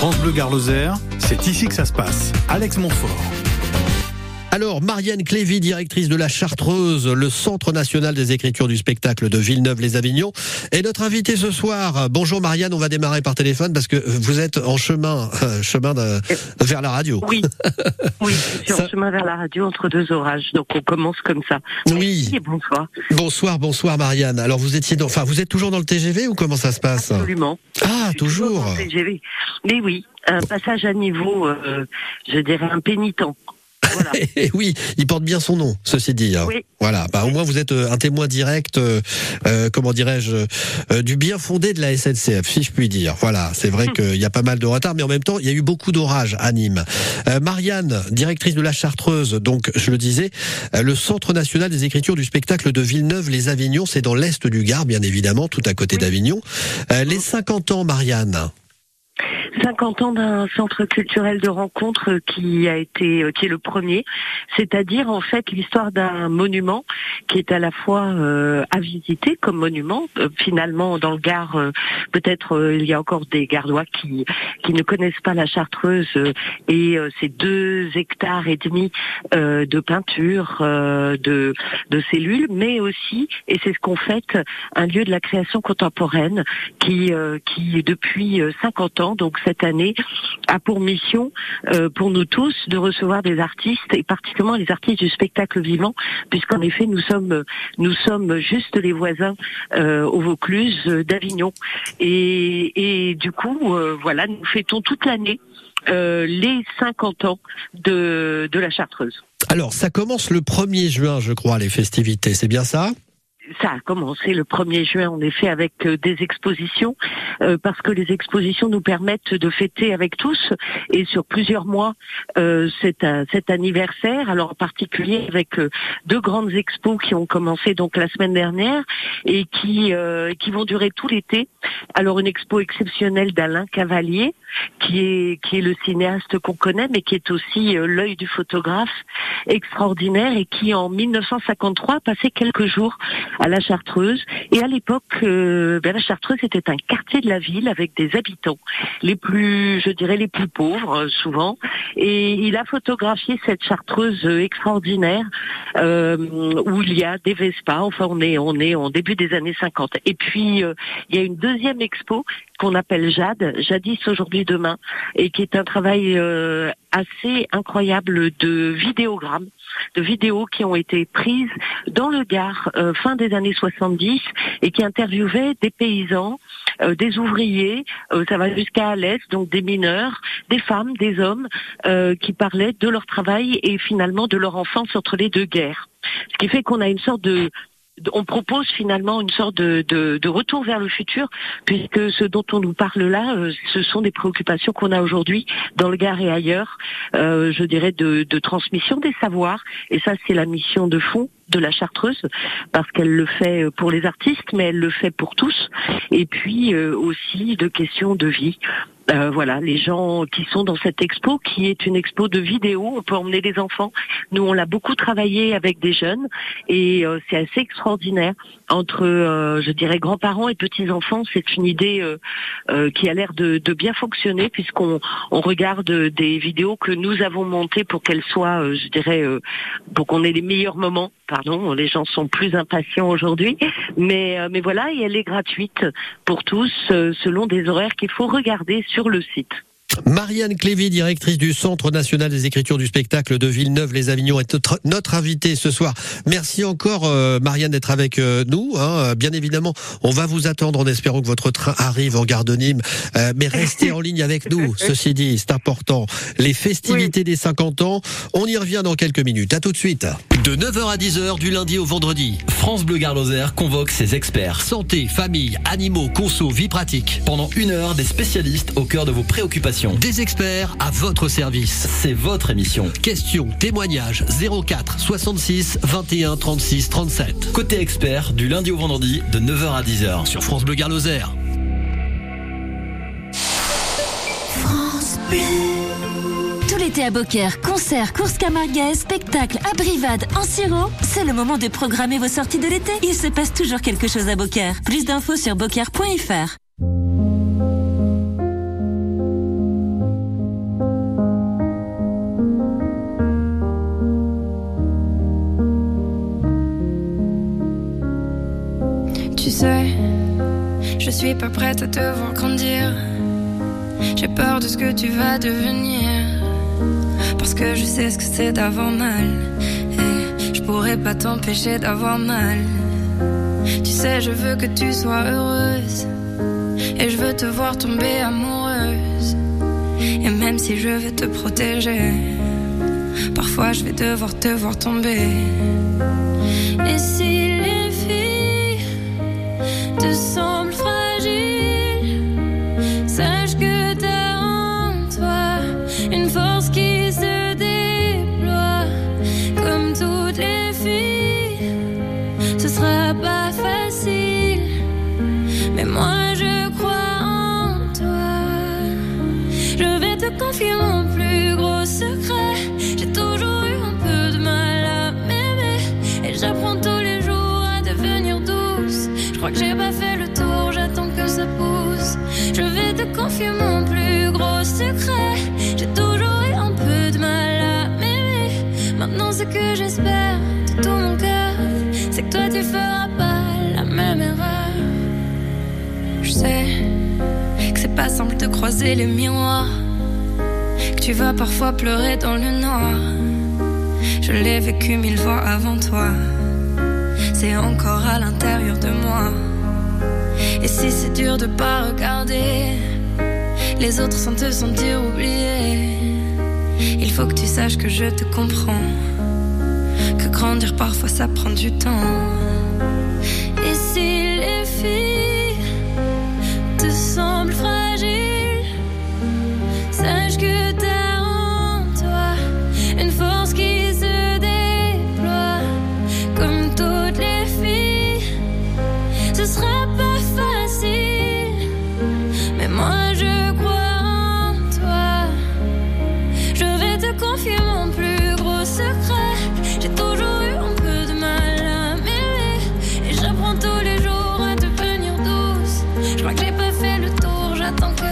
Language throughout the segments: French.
France Bleu Garloser, c'est ici que ça se passe. Alex Montfort. Alors, Marianne Clévy, directrice de la Chartreuse, le Centre national des écritures du spectacle de Villeneuve-les-Avignon, est notre invitée ce soir. Bonjour Marianne, on va démarrer par téléphone parce que vous êtes en chemin, euh, chemin de, vers la radio. Oui, oui, je suis Ça- en chemin vers la radio entre deux orages, donc on commence comme ça. Oui. Merci et bonsoir. Bonsoir, bonsoir Marianne. Alors vous étiez, dans, enfin vous êtes toujours dans le TGV ou comment ça se passe? Absolument. Ah, Je suis toujours. dans le TGV. Mais oui, un passage à niveau, euh, je dirais un pénitent. Voilà. Oui, il porte bien son nom, ceci dit. hein. Oui. Voilà, bah, au moins vous êtes euh, un témoin direct, euh, euh, comment dirais-je, euh, du bien fondé de la SNCF, si je puis dire. Voilà, c'est vrai qu'il y a pas mal de retard, mais en même temps, il y a eu beaucoup d'orages à Nîmes. Euh, Marianne, directrice de la Chartreuse, donc je le disais, euh, le Centre national des écritures du spectacle de Villeneuve-les-Avignon, c'est dans l'est du Gard, bien évidemment, tout à côté d'Avignon. Euh, les 50 ans, Marianne. 50 ans d'un centre culturel de rencontre qui a été, euh, qui est le premier, c'est-à-dire en fait l'histoire d'un monument qui est à la fois euh, à visiter comme monument. Euh, finalement, dans le Gard, euh, peut-être euh, il y a encore des Gardois qui qui ne connaissent pas la Chartreuse euh, et euh, ces deux hectares et demi euh, de peinture, euh, de de cellules, mais aussi et c'est ce qu'on fait un lieu de la création contemporaine qui euh, qui depuis euh, 50 ans, donc cette année, a pour mission euh, pour nous tous de recevoir des artistes et particulièrement les artistes du spectacle vivant, puisqu'en effet nous sommes nous sommes juste les voisins euh, au Vaucluse euh, d'Avignon et, du coup voilà nous fêtons toute l'année les 50 ans de la Chartreuse. Alors, ça commence le 1er juin, je crois, les festivités, c'est bien ça? Ça a commencé le 1er juin, en effet, avec euh, des expositions, euh, parce que les expositions nous permettent de fêter avec tous, et sur plusieurs mois, euh, cet, euh, cet anniversaire, alors en particulier avec euh, deux grandes expos qui ont commencé donc la semaine dernière, et qui, qui vont durer tout l'été. Alors une expo exceptionnelle d'Alain Cavalier, qui est, qui est le cinéaste qu'on connaît, mais qui est aussi l'œil du photographe extraordinaire, et qui en 1953 a passé quelques jours à la Chartreuse. Et à l'époque, euh, ben, la Chartreuse était un quartier de la ville avec des habitants, les plus, je dirais, les plus pauvres euh, souvent. Et il a photographié cette Chartreuse euh, extraordinaire euh, où il y a des Vespa. Enfin, on est, on est en début des années 50. Et puis euh, il y a une deuxième expo qu'on appelle Jade, jadis aujourd'hui demain, et qui est un travail euh, assez incroyable de vidéogrammes, de vidéos qui ont été prises dans le Gard euh, fin des années 70 et qui interviewaient des paysans, euh, des ouvriers, euh, ça va jusqu'à l'Est, donc des mineurs, des femmes, des hommes, qui parlaient de leur travail et finalement de leur enfance entre les deux guerres. Ce qui fait qu'on a une sorte de on propose finalement une sorte de, retour vers le futur, puisque ce dont on nous parle là, euh, ce sont des préoccupations qu'on a aujourd'hui dans le Gard et ailleurs, euh, je dirais de, de transmission des savoirs, et ça c'est la mission de fond de la Chartreuse, parce qu'elle le fait pour les artistes, mais elle le fait pour tous, et puis euh, aussi de questions de vie. Euh, voilà, les gens qui sont dans cette expo, qui est une expo de vidéos, on peut emmener des enfants. Nous, on l'a beaucoup travaillé avec des jeunes, et euh, c'est assez extraordinaire entre, euh, je dirais, grands-parents et petits-enfants. C'est une idée euh, euh, qui a l'air de, de bien fonctionner, puisqu'on on regarde des vidéos que nous avons montées pour qu'elles soient, euh, je dirais, euh, pour qu'on ait les meilleurs moments. Pardon, les gens sont plus impatients aujourd'hui, mais euh, mais voilà, et elle est gratuite pour tous euh, selon des horaires qu'il faut regarder sur le site. Marianne Clévy, directrice du Centre national des écritures du spectacle de Villeneuve-les-Avignon, est notre, notre invitée ce soir. Merci encore, euh, Marianne, d'être avec euh, nous. hein. Euh, Bien évidemment, on va vous attendre en espérant que votre train arrive en gare de Nîmes. Euh, mais restez en ligne avec nous, ceci dit, c'est important. Les festivités des 50 ans, on y revient dans quelques minutes. À tout de suite. De 9h à 10h du lundi au vendredi, France Bleu Garloser convoque ses experts. Santé, famille, animaux, conso, vie pratique. Pendant une heure, des spécialistes au cœur de vos préoccupations. Des experts à votre service. C'est votre émission. Questions, témoignages 04 66 21 36 37. Côté expert, du lundi au vendredi, de 9h à 10h. Sur France Bleu Garloser. Tout été à Beaucaire, concerts, courses camarguaises, spectacles, abrivades, en sirop, c'est le moment de programmer vos sorties de l'été. Il se passe toujours quelque chose à Beaucaire. Plus d'infos sur beaucaire.fr. Tu sais, je suis pas prête à te voir grandir. J'ai peur de ce que tu vas devenir. Parce que je sais ce que c'est d'avoir mal. Je pourrais pas t'empêcher d'avoir mal. Tu sais, je veux que tu sois heureuse. Et je veux te voir tomber amoureuse. Et même si je veux te protéger, parfois je vais devoir te voir tomber. Et si les filles te semblent Confier mon plus gros secret. J'ai toujours eu un peu de mal à m'aimer. Et j'apprends tous les jours à devenir douce. Je crois que j'ai pas fait le tour, j'attends que ça pousse. Je vais te confier mon plus gros secret. J'ai toujours eu un peu de mal à m'aimer. Maintenant, ce que j'espère de tout mon cœur, c'est que toi tu feras pas la même erreur. Je sais que c'est pas simple de croiser les miroirs, tu vas parfois pleurer dans le noir. Je l'ai vécu mille fois avant toi, c'est encore à l'intérieur de moi. Et si c'est dur de pas regarder les autres sans te sentir oublié, il faut que tu saches que je te comprends, que grandir parfois ça prend du temps. Et si les filles te semblent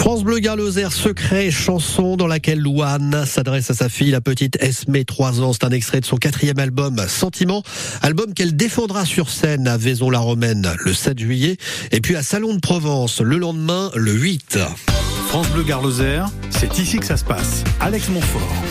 France Bleu Garloser, secret, chanson dans laquelle Louane s'adresse à sa fille, la petite Esmé, 3 ans. C'est un extrait de son quatrième album, Sentiment. Album qu'elle défendra sur scène à Vaison-la-Romaine le 7 juillet. Et puis à Salon de Provence le lendemain, le 8. France Bleu Garloser, c'est ici que ça se passe. Alex Montfort.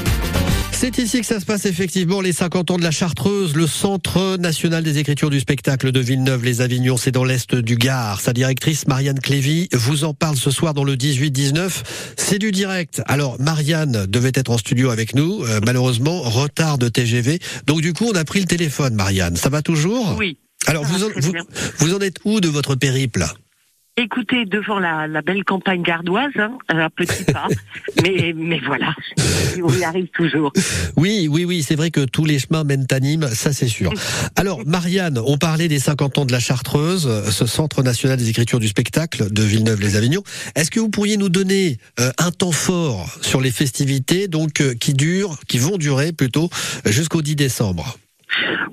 C'est ici que ça se passe effectivement, les 50 ans de la Chartreuse, le Centre national des écritures du spectacle de Villeneuve-les-Avignon, c'est dans l'est du Gard. Sa directrice, Marianne Clévy, vous en parle ce soir dans le 18-19. C'est du direct. Alors, Marianne devait être en studio avec nous, euh, malheureusement, retard de TGV. Donc du coup, on a pris le téléphone, Marianne. Ça va toujours? Oui. Alors, vous en, vous, vous en êtes où de votre périple? Écoutez, devant la, la belle campagne gardoise, hein, un petit pas, mais, mais voilà, on y arrive toujours. Oui, oui, oui, c'est vrai que tous les chemins mènent à Nîmes, ça c'est sûr. Alors, Marianne, on parlait des 50 ans de la Chartreuse, ce Centre national des écritures du spectacle de Villeneuve-les-Avignon. Est-ce que vous pourriez nous donner euh, un temps fort sur les festivités, donc euh, qui durent, qui vont durer plutôt jusqu'au 10 décembre?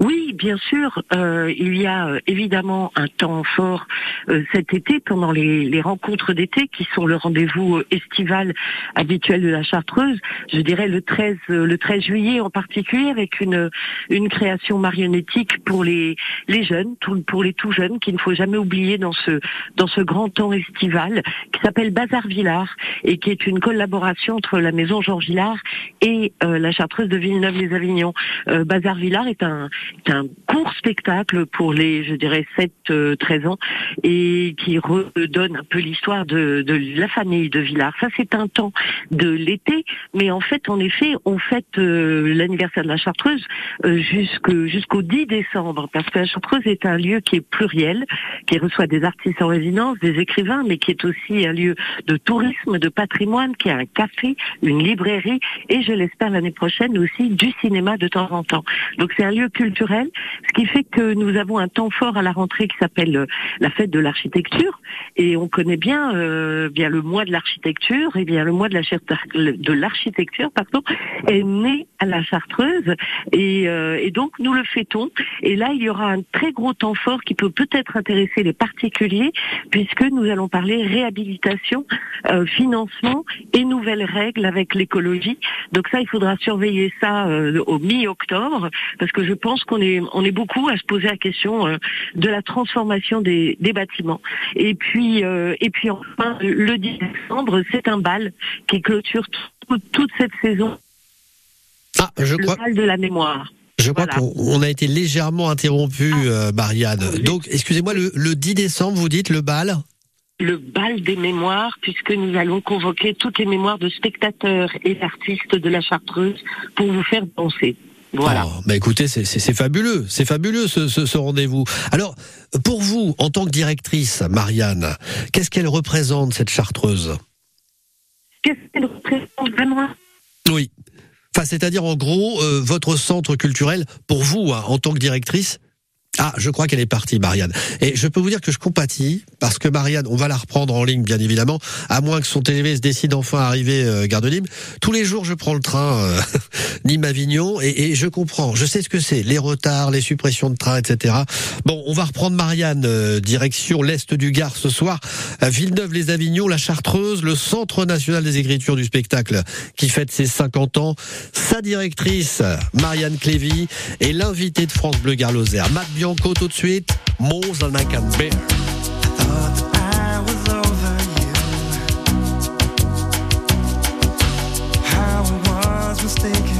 Oui, bien sûr, euh, il y a euh, évidemment un temps fort euh, cet été pendant les, les rencontres d'été qui sont le rendez-vous euh, estival habituel de la Chartreuse. Je dirais le 13 euh, le 13 juillet en particulier avec une une création marionnettique pour les les jeunes, pour les tout jeunes qu'il ne faut jamais oublier dans ce dans ce grand temps estival qui s'appelle Bazar Villard et qui est une collaboration entre la maison Georges Villard et euh, la Chartreuse de Villeneuve-les-Avignon. Bazar Villard est un, est un court spectacle pour les, je dirais, 7-13 ans et qui redonne un peu l'histoire de, de la famille de Villard. Ça, c'est un temps de l'été, mais en fait, en effet, on fête euh, l'anniversaire de la Chartreuse euh, jusqu'au 10 décembre, parce que la Chartreuse est un lieu qui est pluriel, qui reçoit des artistes en résidence, des écrivains, mais qui est aussi un lieu de tourisme, de patrimoine, qui a un café, une librairie, et je l'espère l'année prochaine aussi du cinéma de temps en temps. Donc c'est un culturel, ce qui fait que nous avons un temps fort à la rentrée qui s'appelle euh, la fête de l'architecture, et on connaît bien euh, bien le mois de l'architecture, et bien le mois de la de l'architecture, pardon, est né à la Chartreuse, et, euh, et donc nous le fêtons. Et là, il y aura un très gros temps fort qui peut peut-être intéresser les particuliers, puisque nous allons parler réhabilitation, financement et nouvelles règles avec l'écologie. Donc ça, il faudra surveiller ça au mi-octobre, parce que je pense qu'on est on est beaucoup à se poser la question euh, de la transformation des, des bâtiments. Et puis et puis enfin le 10 décembre, c'est un bal qui clôture toute cette saison. Ah, je le crois. bal de la mémoire. Je crois Voilà. qu'on a été légèrement interrompu, Ah. euh, Marianne. Donc, excusez-moi, le, le 10 décembre, vous dites le bal? Le bal des mémoires, puisque nous allons convoquer toutes les mémoires de spectateurs et d'artistes de la Chartreuse pour vous faire danser. Voilà. Oh, bah écoutez, c'est- fabuleux, c'est fabuleux ce, ce, ce rendez-vous. Alors, pour vous, en tant que directrice, Marianne, qu'est-ce qu'elle représente cette chartreuse? Qu'est-ce qu'elle représente vraiment Oui. Enfin, c'est-à-dire en gros, euh, votre centre culturel, pour vous, hein, en tant que directrice. Ah, je crois qu'elle est partie, Marianne. Et je peux vous dire que je compatis, parce que Marianne, on va la reprendre en ligne, bien évidemment, à moins que son TGV se décide enfin à arriver euh, Gare de Nîmes. Tous les jours, je prends le train euh, Nîmes-Avignon, et, et je comprends, je sais ce que c'est, les retards, les suppressions de trains, etc. Bon, on va reprendre Marianne, euh, direction l'Est du Gard ce soir, Villeneuve-les-Avignon, la Chartreuse, le Centre national des écritures du spectacle, qui fête ses 50 ans, sa directrice, Marianne Clévy, et l'invité de France Bleu Gare Lozère, Matt Bianco tout de suite, More Than I Can Bear. Mistaken.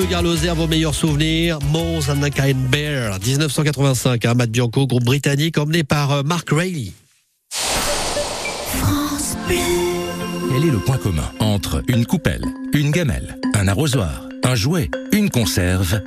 Bleu Gare Lozère, vos meilleurs souvenirs. Mons and the Kind Bear, 1985. Hein, Matt Bianco, groupe britannique, emmené par euh, Mark Rayleigh. Quel est le point commun entre une coupelle, une gamelle, un arrosoir, un jouet, une conserve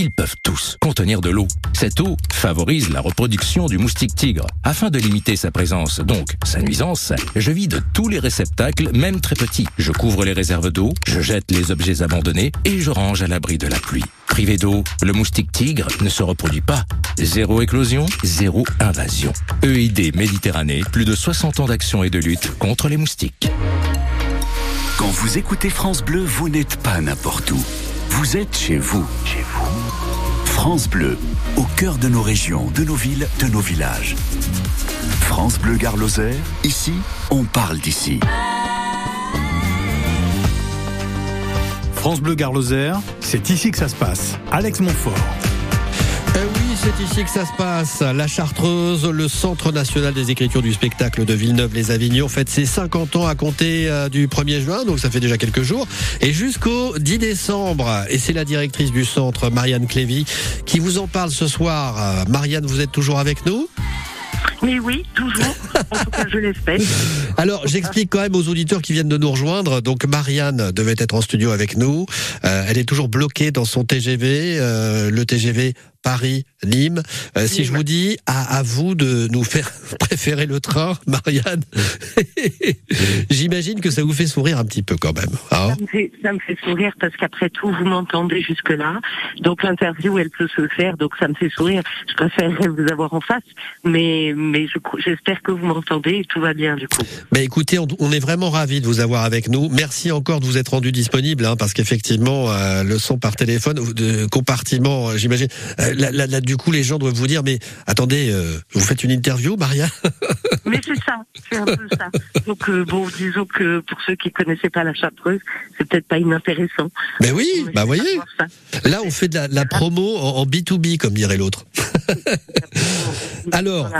Ils peuvent tous contenir de l'eau. Cette eau favorise la reproduction du moustique tigre. Afin de limiter sa présence, donc sa nuisance, je vide tous les réceptacles, même très petits. Je couvre les réserves d'eau, je jette les objets abandonnés et je range à l'abri de la pluie. Privé d'eau, le moustique tigre ne se reproduit pas. Zéro éclosion, zéro invasion. EID Méditerranée, plus de 60 ans d'action et de lutte contre les moustiques. Quand vous écoutez France Bleu, vous n'êtes pas n'importe où. Vous êtes chez vous. Chez vous. France Bleu, au cœur de nos régions, de nos villes, de nos villages. France Bleu Gare ici, on parle d'ici. France Bleu Gare c'est ici que ça se passe. Alex Montfort. Eh oui, c'est ici que ça se passe. La Chartreuse, le Centre national des écritures du spectacle de Villeneuve-les-Avignon, fête ses 50 ans à compter euh, du 1er juin, donc ça fait déjà quelques jours, et jusqu'au 10 décembre. Et c'est la directrice du centre, Marianne Clévy, qui vous en parle ce soir. Euh, Marianne, vous êtes toujours avec nous? Mais oui, toujours. En tout cas, je l'espère. Alors, j'explique quand même aux auditeurs qui viennent de nous rejoindre. Donc, Marianne devait être en studio avec nous. Euh, elle est toujours bloquée dans son TGV, euh, le TGV Paris-Nîmes. Euh, si je vous dis à, à vous de nous faire préférer le train, Marianne, j'imagine que ça vous fait sourire un petit peu quand même. hein Ça me, fait, ça me fait sourire parce qu'après tout, vous m'entendez jusque-là. Donc l'interview, elle peut se faire. Donc ça me fait sourire. Je préférerais vous avoir en face. Mais, mais je j'espère que vous m'entendez et tout va bien du coup. Ben écoutez, on, on est vraiment ravis de vous avoir avec nous. Merci encore de vous être rendu disponible, hein, parce qu'effectivement, euh, le son par téléphone, de compartiment, euh, j'imagine. euh, là, là, là, du coup, les gens doivent vous dire, mais attendez, euh, vous faites une interview, Maria Mais c'est ça, c'est un peu ça. Donc euh, bon, disons que pour ceux qui connaissaient pas la Chartreuse, c'est peut-être pas inintéressant. Ben oui, Mais bah voyez. Là, on fait de la, de la promo en, en B2B, comme dirait l'autre. Alors,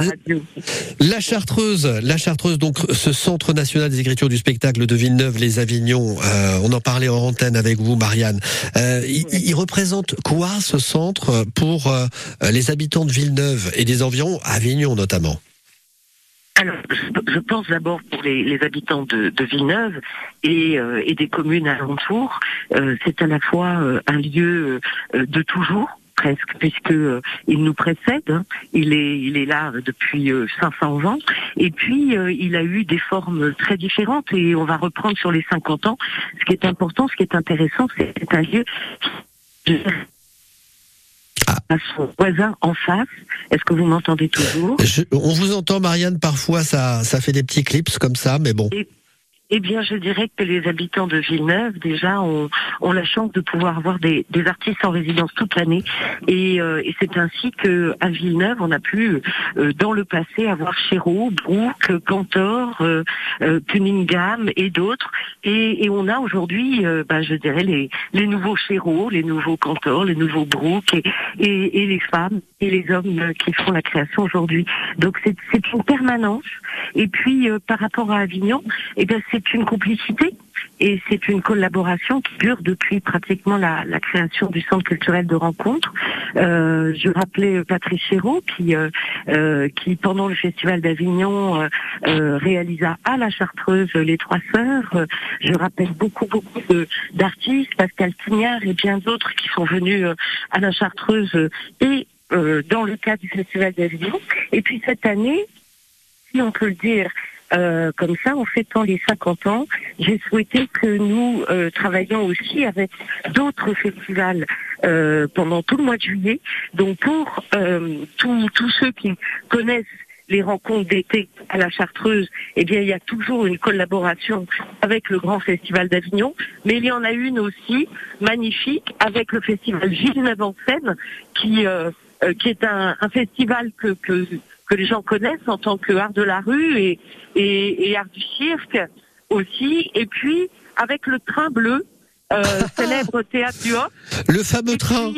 la Chartreuse, la Chartreuse, donc ce Centre national des écritures du spectacle de Villeneuve-les-Avignon, euh, on en parlait en antenne avec vous, Marianne. Euh, il, il représente quoi ce centre pour euh, les habitants de Villeneuve et des environs, Avignon notamment? Alors, je, je pense d'abord pour les, les habitants de, de Villeneuve et, euh, et des communes alentours, euh, c'est à la fois euh, un lieu euh, de toujours presque puisque euh, il nous précède, hein. il est il est là depuis euh, 500 ans et puis euh, il a eu des formes très différentes et on va reprendre sur les 50 ans. Ce qui est important, ce qui est intéressant, c'est c'est un lieu qui à son voisin en face. Est-ce que vous m'entendez toujours? Je- On vous entend, Marianne, parfois ça, ça fait des petits clips comme ça, mais bon. Eh bien, je dirais que les habitants de Villeneuve, déjà, ont, ont la chance de pouvoir avoir des, artistes en résidence toute l'année. Et, euh, et c'est ainsi que à Villeneuve, on a pu, euh, dans le passé, avoir Chéreau, Brooke, Cantor, euh, euh, Cunningham et d'autres. Et, on a aujourd'hui, bah, je dirais, les, les nouveaux Chéreau, les nouveaux Cantor, les nouveaux Brooke et, et, les femmes et les hommes qui font la création aujourd'hui. Donc c'est une permanence. Et puis par rapport à Avignon, eh bien c'est une complicité et c'est une collaboration qui dure depuis pratiquement la, création du centre culturel de rencontre. Euh, je rappelais Patrice Chéreau qui, euh, euh, qui pendant le festival d'Avignon réalisa à la Chartreuse les Trois Sœurs. Je rappelle beaucoup beaucoup d'artistes, Pascal Quignard et bien d'autres qui sont venus à la Chartreuse et dans le cadre du festival d'Avignon. Et puis cette année, si on peut le dire euh, comme ça, en fêtant les 50 ans, j'ai souhaité que nous euh, travaillions aussi avec d'autres festivals euh, pendant tout le mois de juillet. Donc pour euh, tous ceux qui connaissent les rencontres d'été à la Chartreuse, eh bien, il y a toujours une collaboration avec le Grand Festival d'Avignon, mais il y en a une aussi magnifique avec le Festival Villeneuve en Seine, qui euh, qui est un, un festival que, que que les gens connaissent en tant que art de la rue et et, et art du cirque aussi, et puis avec le train bleu. Euh, célèbre théâtre du Hof. Le fameux train.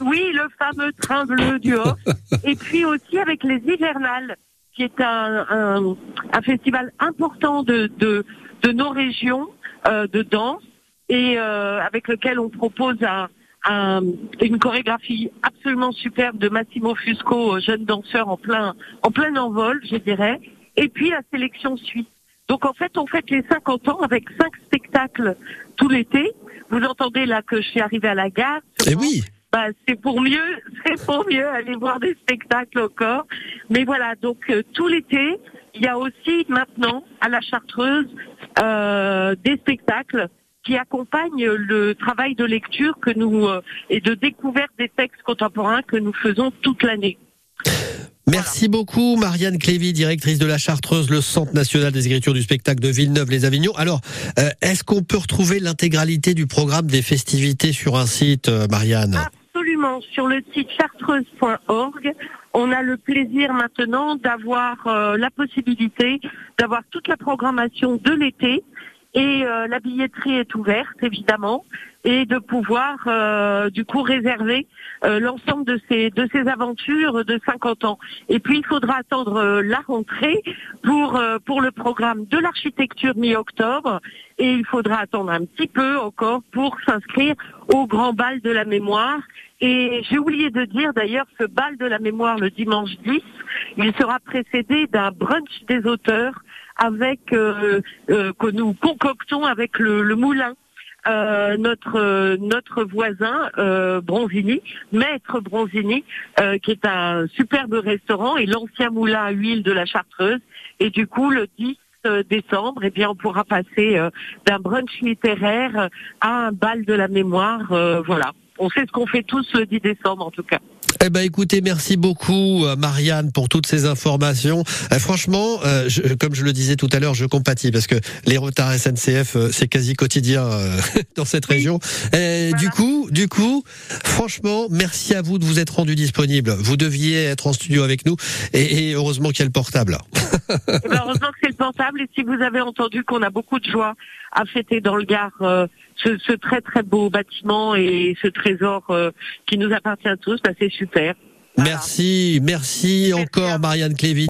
Oui, le fameux train bleu du Hof. Et puis aussi avec les hivernales, qui est un, un, un festival important de, de, de nos régions euh, de danse et euh, avec lequel on propose un, un- une chorégraphie absolument superbe de Massimo Fusco, euh, jeune danseur en plein en plein envol, je dirais. Et puis la sélection suit. Donc en fait, on fête les 50 ans avec cinq spectacles tout l'été. Vous entendez là que je suis arrivée à la gare. Eh oui. Bah, c'est pour mieux, c'est pour mieux aller voir des spectacles encore. Mais voilà, donc euh, tout l'été, il y a aussi maintenant à la Chartreuse euh, des spectacles qui accompagnent le travail de lecture que nous euh, et de découverte des textes contemporains que nous faisons toute l'année. Merci beaucoup, Marianne Clévy, directrice de la Chartreuse, le Centre national des écritures du spectacle de Villeneuve-les-Avignon. Alors, euh, est-ce qu'on peut retrouver l'intégralité du programme des festivités sur un site, euh, Marianne? Absolument. Sur le site chartreuse.org, on a le plaisir maintenant d'avoir euh, la possibilité d'avoir toute la programmation de l'été et euh, la billetterie est ouverte évidemment et de pouvoir euh, du coup réserver euh, l'ensemble de ces de ces aventures de 50 ans. Et puis il faudra attendre euh, la rentrée pour euh, pour le programme de l'architecture mi-octobre et il faudra attendre un petit peu encore pour s'inscrire au grand bal de la mémoire. Et j'ai oublié de dire d'ailleurs ce bal de la mémoire le dimanche 10, il sera précédé d'un brunch des auteurs avec euh, euh, que nous concoctons avec le, le moulin. Euh, notre euh, notre voisin euh, Bronzini, maître Bronzini, qui est un superbe restaurant et l'ancien moulin à huile de la Chartreuse. Et du coup, le 10 euh, décembre, eh bien, on pourra passer d'un brunch littéraire à un bal de la mémoire. voilà, on sait ce qu'on fait tous le 10 décembre, en tout cas. Eh ben, écoutez, merci beaucoup, euh, Marianne, pour toutes ces informations. Euh, franchement, euh, je- comme je le disais tout à l'heure, je compatis parce que les retards SNCF, euh, c'est quasi quotidien euh, dans cette région. Et Du coup, du coup, franchement, merci à vous de vous être rendu disponible. Vous deviez être en studio avec nous, et, et heureusement qu'il y a le portable. Eh ben, heureusement que c'est le portable. Et si vous avez entendu qu'on a beaucoup de joie à fêter dans le Gard euh, ce, ce très très beau bâtiment et ce trésor euh, qui nous appartient à tous, bah, c'est super. Merci, merci encore, Marianne Clévy.